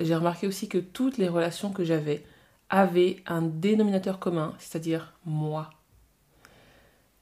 j'ai remarqué aussi que toutes les relations que j'avais avaient un dénominateur commun, c'est-à-dire moi.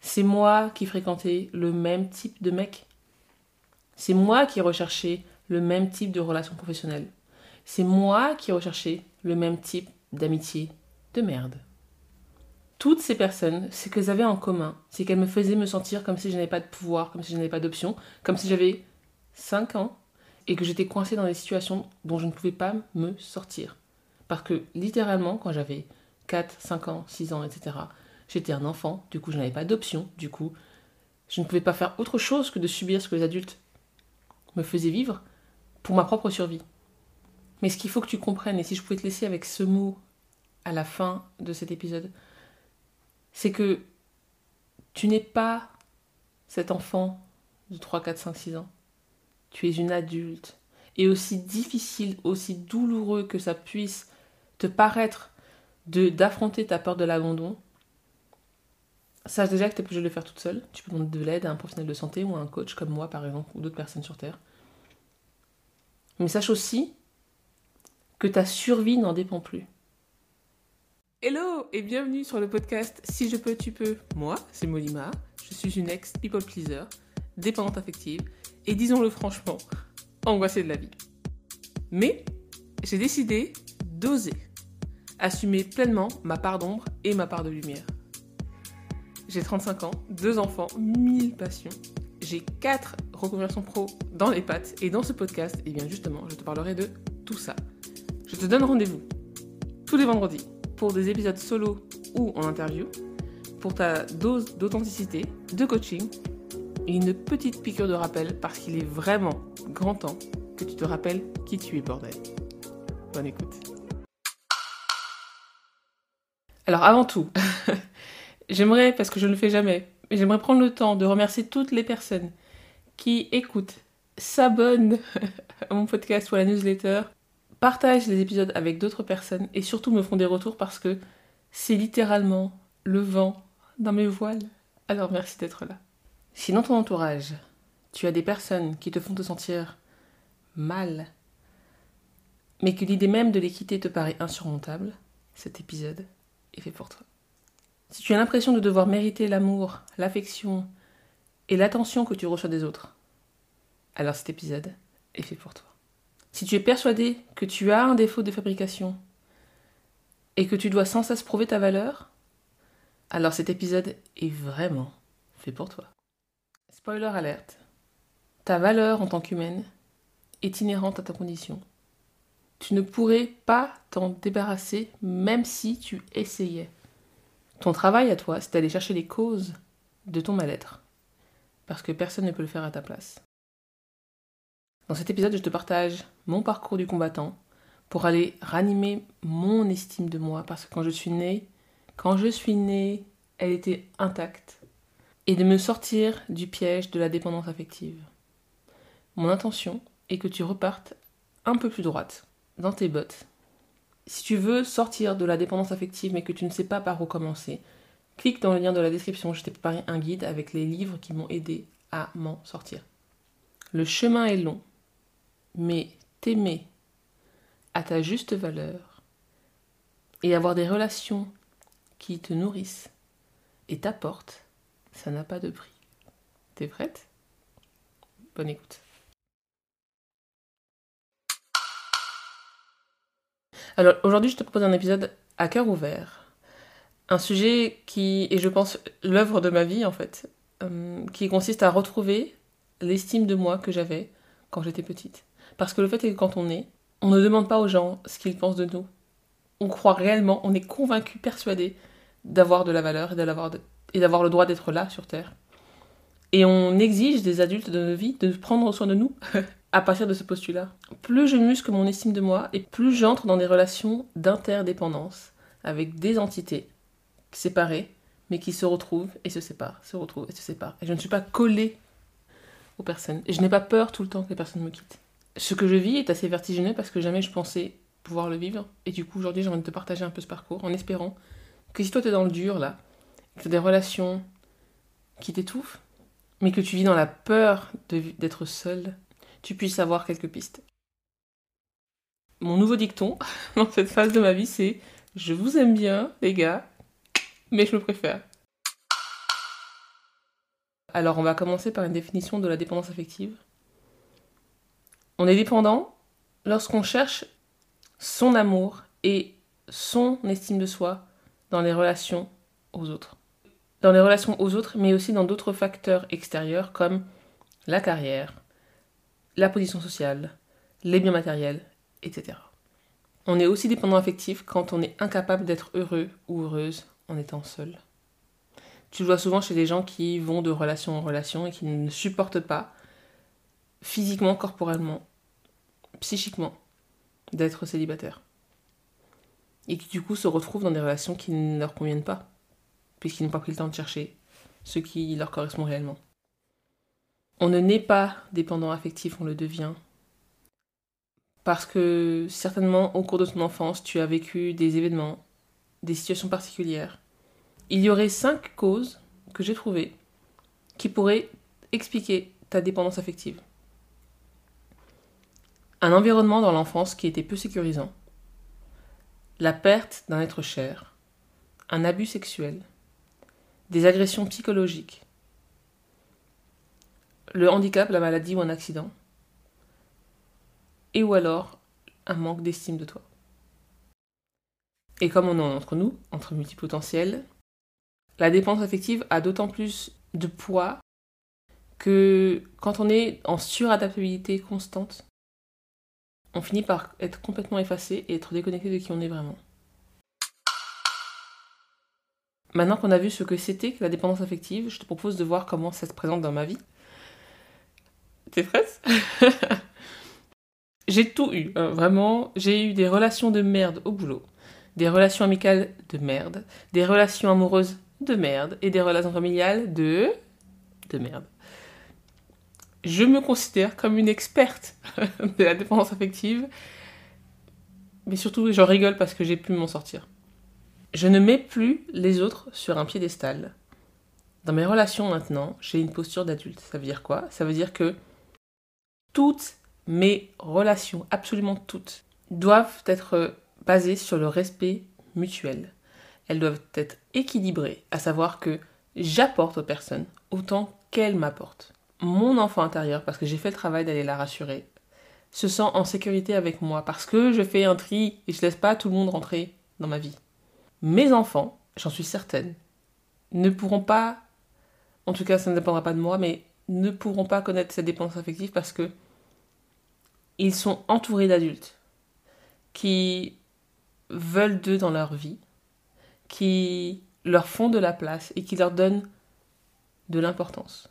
C'est moi qui fréquentais le même type de mec. C'est moi qui recherchais le même type de relation professionnelle. C'est moi qui recherchais le même type d'amitié de merde. Toutes ces personnes, ce qu'elles avaient en commun, c'est qu'elles me faisaient me sentir comme si je n'avais pas de pouvoir, comme si je n'avais pas d'option, comme si j'avais 5 ans et que j'étais coincée dans des situations dont je ne pouvais pas me sortir. Parce que littéralement, quand j'avais 4, 5 ans, 6 ans, etc., j'étais un enfant, du coup je n'avais pas d'option, du coup je ne pouvais pas faire autre chose que de subir ce que les adultes me faisaient vivre pour ma propre survie. Mais ce qu'il faut que tu comprennes, et si je pouvais te laisser avec ce mot à la fin de cet épisode, c'est que tu n'es pas cet enfant de 3, 4, 5, 6 ans. Tu es une adulte. Et aussi difficile, aussi douloureux que ça puisse te paraître de d'affronter ta peur de l'abandon, sache déjà que tu es obligé de le faire toute seule. Tu peux demander de l'aide à un professionnel de santé ou à un coach comme moi par exemple, ou d'autres personnes sur Terre. Mais sache aussi que ta survie n'en dépend plus. Hello et bienvenue sur le podcast Si je peux, tu peux. Moi, c'est Molima. Je suis une ex-people pleaser, dépendante affective et disons-le franchement, angoissée de la vie. Mais j'ai décidé d'oser, assumer pleinement ma part d'ombre et ma part de lumière. J'ai 35 ans, deux enfants, mille passions. J'ai quatre reconversions pro dans les pattes et dans ce podcast, eh bien justement, je te parlerai de tout ça. Je te donne rendez-vous tous les vendredis pour des épisodes solo ou en interview, pour ta dose d'authenticité, de coaching et une petite piqûre de rappel parce qu'il est vraiment grand temps que tu te rappelles qui tu es, bordel. Bonne écoute. Alors avant tout, j'aimerais, parce que je ne le fais jamais, mais j'aimerais prendre le temps de remercier toutes les personnes qui écoutent, s'abonnent à mon podcast ou à la newsletter partagent les épisodes avec d'autres personnes et surtout me font des retours parce que c'est littéralement le vent dans mes voiles. Alors merci d'être là. Si dans ton entourage, tu as des personnes qui te font te sentir mal, mais que l'idée même de les quitter te paraît insurmontable, cet épisode est fait pour toi. Si tu as l'impression de devoir mériter l'amour, l'affection et l'attention que tu reçois des autres, alors cet épisode est fait pour toi. Si tu es persuadé que tu as un défaut de fabrication et que tu dois sans cesse prouver ta valeur, alors cet épisode est vraiment fait pour toi. Spoiler alerte. Ta valeur en tant qu'humaine est inhérente à ta condition. Tu ne pourrais pas t'en débarrasser même si tu essayais. Ton travail à toi, c'est d'aller chercher les causes de ton mal-être. Parce que personne ne peut le faire à ta place. Dans cet épisode, je te partage mon parcours du combattant pour aller ranimer mon estime de moi parce que quand je suis née, quand je suis née, elle était intacte et de me sortir du piège de la dépendance affective. Mon intention est que tu repartes un peu plus droite dans tes bottes. Si tu veux sortir de la dépendance affective mais que tu ne sais pas par où commencer, clique dans le lien de la description, je t'ai préparé un guide avec les livres qui m'ont aidé à m'en sortir. Le chemin est long, mais t'aimer à ta juste valeur et avoir des relations qui te nourrissent et t'apportent, ça n'a pas de prix. T'es prête? Bonne écoute. Alors aujourd'hui, je te propose un épisode à cœur ouvert. Un sujet qui est, je pense, l'œuvre de ma vie en fait, euh, qui consiste à retrouver l'estime de moi que j'avais quand j'étais petite. Parce que le fait est que quand on est, on ne demande pas aux gens ce qu'ils pensent de nous. On croit réellement, on est convaincu, persuadé d'avoir de la valeur et d'avoir, et d'avoir le droit d'être là sur Terre. Et on exige des adultes de nos vies de prendre soin de nous à partir de ce postulat. Plus je muscle mon estime de moi et plus j'entre dans des relations d'interdépendance avec des entités séparées mais qui se retrouvent et se séparent, se retrouvent et se séparent. Et je ne suis pas collée aux personnes. Et je n'ai pas peur tout le temps que les personnes me quittent ce que je vis est assez vertigineux parce que jamais je pensais pouvoir le vivre. Et du coup, aujourd'hui, j'ai envie de te partager un peu ce parcours en espérant que si toi, tu es dans le dur, là, des relations qui t'étouffent, mais que tu vis dans la peur d'être seul, tu puisses avoir quelques pistes. Mon nouveau dicton dans cette phase de ma vie, c'est je vous aime bien, les gars, mais je me préfère. Alors, on va commencer par une définition de la dépendance affective. On est dépendant lorsqu'on cherche son amour et son estime de soi dans les relations aux autres. Dans les relations aux autres, mais aussi dans d'autres facteurs extérieurs comme la carrière, la position sociale, les biens matériels, etc. On est aussi dépendant affectif quand on est incapable d'être heureux ou heureuse en étant seul. Tu le vois souvent chez des gens qui vont de relation en relation et qui ne supportent pas physiquement, corporellement, psychiquement d'être célibataire. Et qui du coup se retrouvent dans des relations qui ne leur conviennent pas, puisqu'ils n'ont pas pris le temps de chercher ce qui leur correspond réellement. On ne naît pas dépendant affectif, on le devient. Parce que certainement au cours de ton enfance, tu as vécu des événements, des situations particulières. Il y aurait cinq causes que j'ai trouvées qui pourraient expliquer ta dépendance affective. Un environnement dans l'enfance qui était peu sécurisant. La perte d'un être cher. Un abus sexuel. Des agressions psychologiques. Le handicap, la maladie ou un accident. Et ou alors un manque d'estime de toi. Et comme on est entre nous, entre multipotentiels, la dépendance affective a d'autant plus de poids que quand on est en suradaptabilité constante, on finit par être complètement effacé et être déconnecté de qui on est vraiment. Maintenant qu'on a vu ce que c'était que la dépendance affective, je te propose de voir comment ça se présente dans ma vie. T'es prête? J'ai tout eu, hein, vraiment. J'ai eu des relations de merde au boulot, des relations amicales de merde, des relations amoureuses de merde et des relations familiales de de merde. Je me considère comme une experte de la dépendance affective, mais surtout j'en rigole parce que j'ai pu m'en sortir. Je ne mets plus les autres sur un piédestal. Dans mes relations maintenant, j'ai une posture d'adulte. Ça veut dire quoi? Ça veut dire que toutes mes relations, absolument toutes, doivent être basées sur le respect mutuel elles doivent être équilibrées, à savoir que j'apporte aux personnes autant qu'elles m'apportent. Mon enfant intérieur, parce que j'ai fait le travail d'aller la rassurer, se sent en sécurité avec moi parce que je fais un tri et je laisse pas tout le monde rentrer dans ma vie. Mes enfants, j'en suis certaine, ne pourront pas, en tout cas ça ne dépendra pas de moi, mais ne pourront pas connaître cette dépendance affective parce que ils sont entourés d'adultes qui veulent d'eux dans leur vie, qui leur font de la place et qui leur donnent de l'importance.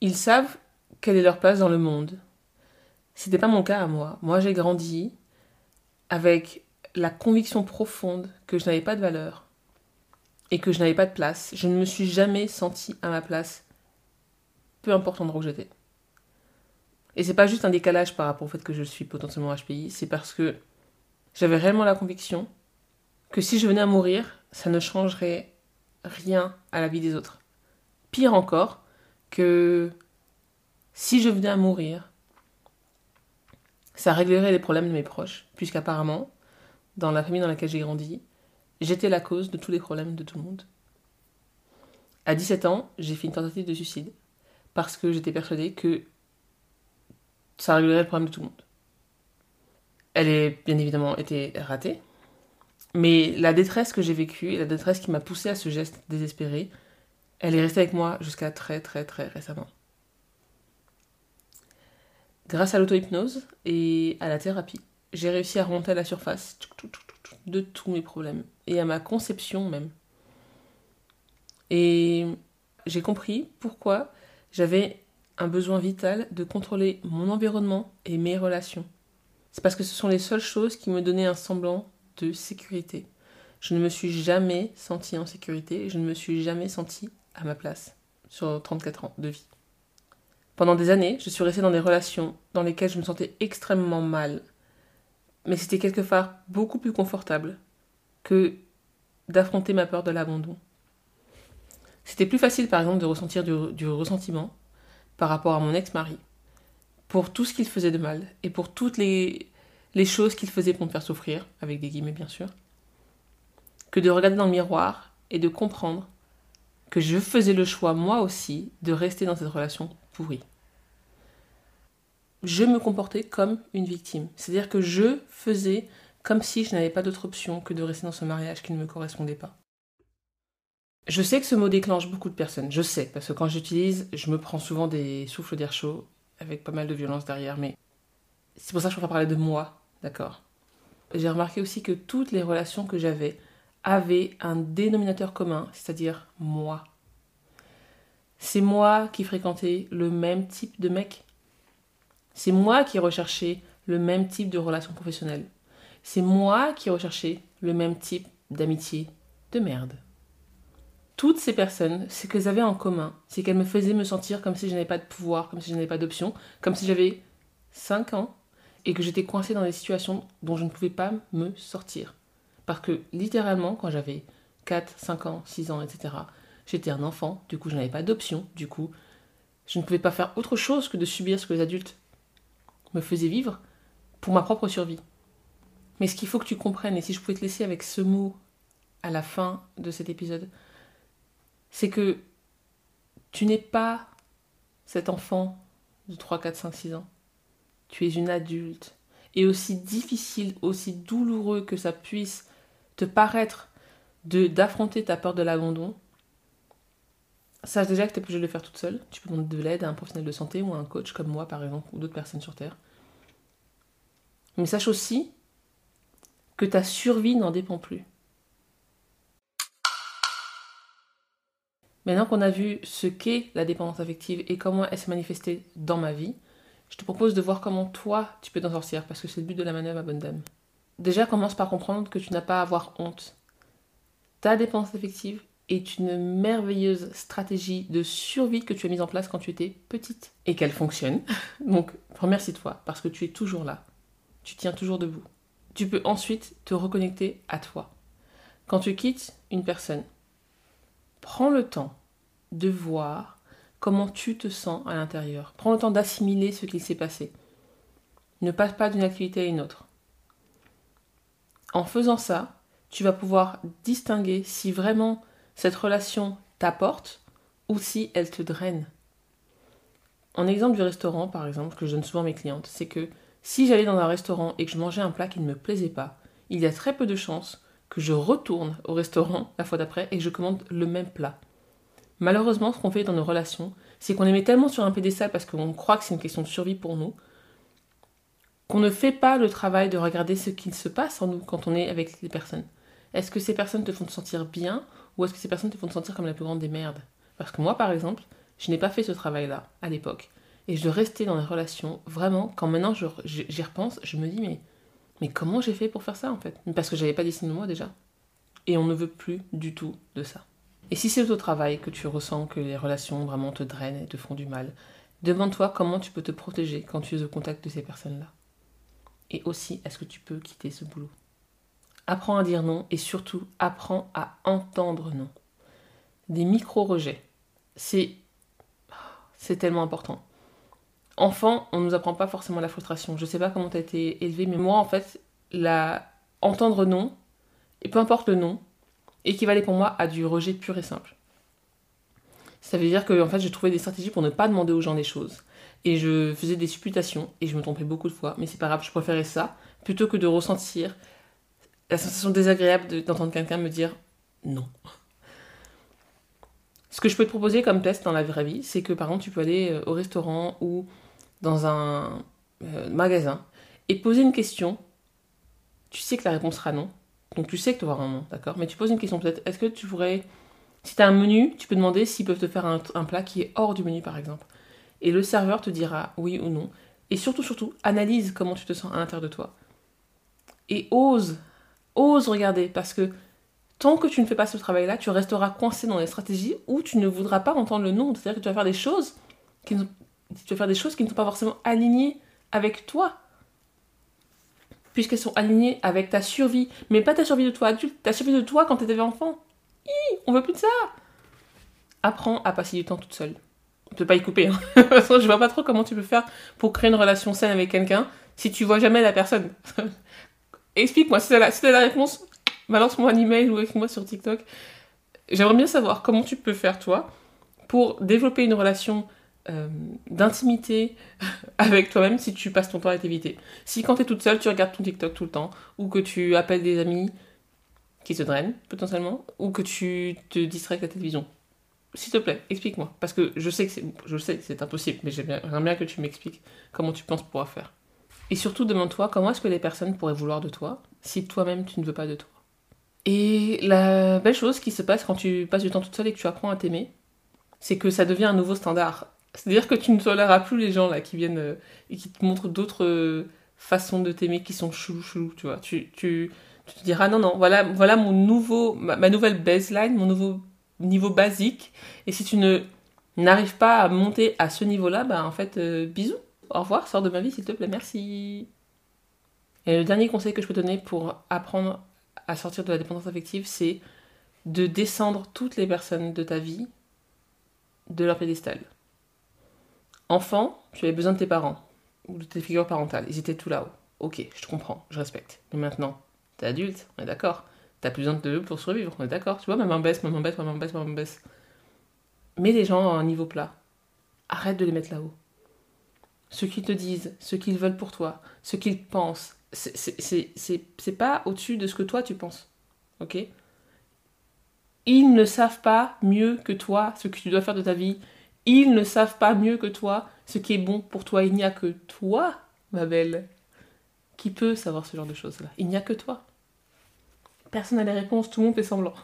Ils savent quelle est leur place dans le monde. C'était pas mon cas à moi. Moi, j'ai grandi avec la conviction profonde que je n'avais pas de valeur et que je n'avais pas de place. Je ne me suis jamais sentie à ma place, peu importe l'endroit où j'étais. Et c'est pas juste un décalage par rapport au fait que je suis potentiellement HPI, c'est parce que j'avais réellement la conviction que si je venais à mourir, ça ne changerait rien à la vie des autres. Pire encore, que si je venais à mourir, ça réglerait les problèmes de mes proches, puisqu'apparemment, dans la famille dans laquelle j'ai grandi, j'étais la cause de tous les problèmes de tout le monde. À 17 ans, j'ai fait une tentative de suicide, parce que j'étais persuadée que ça réglerait le problème de tout le monde. Elle est bien évidemment été ratée, mais la détresse que j'ai vécue et la détresse qui m'a poussée à ce geste désespéré, elle est restée avec moi jusqu'à très très très récemment. Grâce à l'auto-hypnose et à la thérapie, j'ai réussi à remonter à la surface de tous mes problèmes et à ma conception même. Et j'ai compris pourquoi j'avais un besoin vital de contrôler mon environnement et mes relations. C'est parce que ce sont les seules choses qui me donnaient un semblant de sécurité. Je ne me suis jamais sentie en sécurité, je ne me suis jamais sentie à ma place sur 34 ans de vie. Pendant des années, je suis restée dans des relations dans lesquelles je me sentais extrêmement mal. Mais c'était quelque part beaucoup plus confortable que d'affronter ma peur de l'abandon. C'était plus facile par exemple de ressentir du, ressentiment par rapport à mon ex-mari pour tout ce qu'il faisait de mal et pour toutes les choses qu'il faisait pour me faire souffrir, avec des guillemets bien sûr, que de regarder dans le miroir et de comprendre que je faisais le choix moi aussi de rester dans cette relation pourrie. Je me comportais comme une victime, c'est-à-dire que je faisais comme si je n'avais pas d'autre option que de rester dans ce mariage qui ne me correspondait pas. Je sais que ce mot déclenche beaucoup de personnes, je sais, parce que quand j'utilise, je me prends souvent des souffles d'air chaud, avec pas mal de violence derrière, mais c'est pour ça que je préfère parler de moi, d'accord? J'ai remarqué aussi que toutes les relations que j'avais avaient un dénominateur commun, c'est-à-dire moi. C'est moi qui fréquentais le même type de mec. C'est moi qui recherchais le même type de relation professionnelle. C'est moi qui recherchais le même type d'amitié de merde. Toutes ces personnes, ce qu'elles avaient en commun, c'est qu'elles me faisaient me sentir comme si je n'avais pas de pouvoir, comme si je n'avais pas d'option, comme si j'avais 5 ans et que j'étais coincée dans des situations dont je ne pouvais pas me sortir. Parce que littéralement, quand j'avais 4, 5 ans, 6 ans, etc., j'étais un enfant, du coup je n'avais pas d'option, du coup je ne pouvais pas faire autre chose que de subir ce que les adultes me faisaient vivre pour ma propre survie. Mais ce qu'il faut que tu comprennes, et si je pouvais te laisser avec ce mot à la fin de cet épisode, c'est que tu n'es pas cet enfant de 3, 4, 5, 6 ans. Tu es une adulte. Et aussi difficile, aussi douloureux que ça puisse te paraître d'affronter ta peur de l'abandon, sache déjà que tu es obligé de le faire toute seule. Tu peux demander de l'aide à un professionnel de santé ou à un coach comme moi par exemple, ou d'autres personnes sur Terre. Mais sache aussi que ta survie n'en dépend plus. Maintenant qu'on a vu ce qu'est la dépendance affective et comment elle s'est manifestée dans ma vie, je te propose de voir comment toi tu peux t'en sortir parce que c'est le but de la manœuvre, ma bonne dame. Déjà, commence par comprendre que tu n'as pas à avoir honte. Ta dépendance affective est une merveilleuse stratégie de survie que tu as mise en place quand tu étais petite et qu'elle fonctionne. Donc, remercie-toi parce que tu es toujours là. Tu tiens toujours debout. Tu peux ensuite te reconnecter à toi. Quand tu quittes une personne, prends le temps de voir comment tu te sens à l'intérieur. Prends le temps d'assimiler ce qui s'est passé. Ne passe pas d'une activité à une autre. En faisant ça, tu vas pouvoir distinguer si vraiment cette relation t'apporte ou si elle te draine. En exemple du restaurant, par exemple, que je donne souvent à mes clientes, c'est que si j'allais dans un restaurant et que je mangeais un plat qui ne me plaisait pas, il y a très peu de chances que je retourne au restaurant la fois d'après et que je commande le même plat. Malheureusement, ce qu'on fait dans nos relations, c'est qu'on les met tellement sur un pédestal parce qu'on croit que c'est une question de survie pour nous, qu'on ne fait pas le travail de regarder ce qu'il se passe en nous quand on est avec les personnes. Est-ce que ces personnes te font te sentir bien ou est-ce que ces personnes te font te sentir comme la plus grande des merdes? Parce que moi, par exemple, je n'ai pas fait ce travail-là à l'époque. Et je restais dans les relations, vraiment, quand maintenant j'y repense, je me dis, mais, comment j'ai fait pour faire ça en fait? Parce que j'avais pas de moi déjà. Et on ne veut plus du tout de ça. Et si c'est au travail que tu ressens que les relations vraiment te drainent et te font du mal, demande-toi comment tu peux te protéger quand tu es au contact de ces personnes-là. Et aussi, est-ce que tu peux quitter ce boulot? Apprends à dire non et surtout, apprends à entendre non. Des micro-rejets. C'est, c'est tellement important. Enfant, on ne nous apprend pas forcément la frustration. Je ne sais pas comment tu as été élevé, mais moi, en fait, la... entendre non, et peu importe le non, équivalait pour moi à du rejet pur et simple. Ça veut dire que en fait, j'ai trouvé des stratégies pour ne pas demander aux gens des choses. Et je faisais des supputations, et je me trompais beaucoup de fois, mais c'est pas grave, je préférais ça, plutôt que de ressentir la sensation désagréable d'entendre quelqu'un me dire non. Ce que je peux te proposer comme test dans la vraie vie, c'est que par exemple, tu peux aller euh, au restaurant ou dans un euh, magasin et poser une question. Tu sais que la réponse sera non, donc tu sais que tu auras un nom, d'accord? Mais tu poses une question peut-être. Est-ce que tu pourrais. Si tu as un menu, tu peux demander s'ils peuvent te faire un, plat qui est hors du menu, par exemple. Et le serveur te dira oui ou non. Et surtout, surtout, analyse comment tu te sens à l'intérieur de toi. Et ose, ose regarder, parce que tant que tu ne fais pas ce travail-là, tu resteras coincé dans des stratégies où tu ne voudras pas entendre le nom. C'est-à-dire que tu vas faire des choses qui tu vas faire des choses qui ne sont pas forcément alignées avec toi puisqu'elles sont alignées avec ta survie. Mais pas ta survie de toi adulte, ta survie de toi quand tu étais enfant. Hi, on veut plus de ça. Apprends à passer du temps toute seule. Tu peux pas y couper. Hein. je vois pas trop comment tu peux faire pour créer une relation saine avec quelqu'un si tu vois jamais la personne Explique-moi, si t'as la, la réponse, balance-moi un email ou écris-moi sur TikTok. J'aimerais bien savoir comment tu peux faire, toi, pour développer une relation euh, d'intimité avec toi-même si tu passes ton temps à t'éviter. Si quand tu es toute seule, tu regardes ton TikTok tout le temps, ou que tu appelles des amis qui se drainent potentiellement, ou que tu te distrais avec la télévision. S'il te plaît, explique-moi. Parce que je sais que c'est, impossible, mais j'aimerais bien que tu m'expliques comment tu penses pouvoir faire. Et surtout, demande-toi comment est-ce que les personnes pourraient vouloir de toi si toi-même tu ne veux pas de toi. Et la belle chose qui se passe quand tu passes du temps toute seule et que tu apprends à t'aimer, c'est que ça devient un nouveau standard. C'est-à-dire que tu ne toléreras plus les gens là qui viennent euh, et qui te montrent d'autres euh, façons de t'aimer qui sont chelou chelou, tu vois. Tu, te diras non non, voilà voilà mon nouveau ma, nouvelle baseline, mon nouveau niveau basique et si tu ne n'arrives pas à monter à ce niveau-là, bah en fait euh, bisous, au revoir, sors de ma vie s'il te plaît, merci. Et le dernier conseil que je peux donner pour apprendre à sortir de la dépendance affective, c'est de descendre toutes les personnes de ta vie de leur pédestal. Enfant, tu avais besoin de tes parents ou de tes figures parentales. Ils étaient tout là-haut. Ok, je te comprends, je respecte. Mais maintenant, t'es adulte, on est d'accord. T'as plus besoin de eux pour survivre, on est d'accord. Tu vois, maman baisse, maman baisse, maman baisse, maman baisse. Mets les gens à un niveau plat. Arrête de les mettre là-haut. Ce qu'ils te disent, ce qu'ils veulent pour toi, ce qu'ils pensent, c'est pas au-dessus de ce que toi tu penses. Ok? Ils ne savent pas mieux que toi ce que tu dois faire de ta vie. Ils ne savent pas mieux que toi ce qui est bon pour toi. Il n'y a que toi, ma belle, qui peut savoir ce genre de choses-là. Il n'y a que toi. Personne n'a les réponses, tout le monde fait semblant.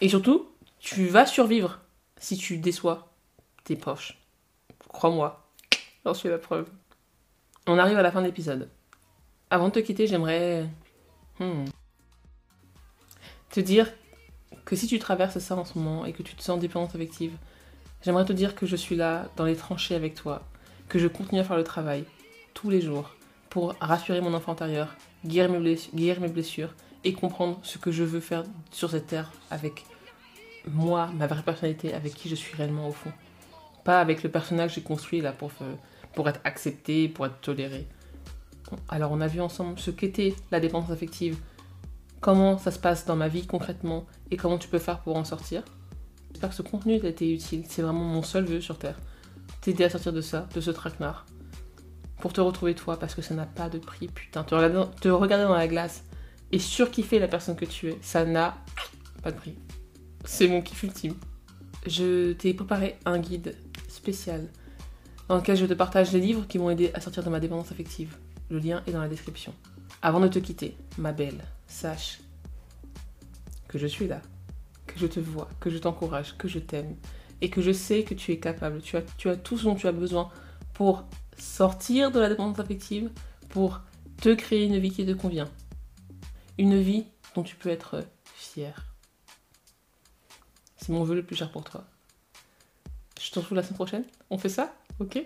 Et surtout, tu vas survivre si tu déçois tes proches. Crois-moi, j'en suis la preuve. On arrive à la fin de l'épisode. Avant de te quitter, j'aimerais hmm, te dire que si tu traverses ça en ce moment et que tu te sens dépendante affective, J'aimerais te dire que je suis là, dans les tranchées avec toi, que je continue à faire le travail, tous les jours, pour rassurer mon enfant intérieur, guérir mes, blessures, guérir mes blessures et comprendre ce que je veux faire sur cette terre avec moi, ma vraie personnalité, avec qui je suis réellement au fond. Pas avec le personnage que j'ai construit là pour, pour être accepté, pour être toléré. Alors on a vu ensemble ce qu'était la dépendance affective, comment ça se passe dans ma vie concrètement et comment tu peux faire pour en sortir? J'espère que ce contenu t'a été utile. C'est vraiment mon seul vœu sur Terre. T'aider à sortir de ça, de ce traquenard. Pour te retrouver toi, parce que ça n'a pas de prix, putain. Te regarder, te regarder dans la glace et surkiffer la personne que tu es, ça n'a pas de prix. C'est mon kiff ultime. Je t'ai préparé un guide spécial dans lequel je te partage les livres qui m'ont aidé à sortir de ma dépendance affective. Le lien est dans la description. Avant de te quitter, ma belle, sache que je suis là que je te vois, que je t'encourage, que je t'aime et que je sais que tu es capable. Tu as, tu as tout ce dont tu as besoin pour sortir de la dépendance affective, pour te créer une vie qui te convient. Une vie dont tu peux être fier. C'est mon vœu le plus cher pour toi. Je te retrouve la semaine prochaine. On fait ça? Ok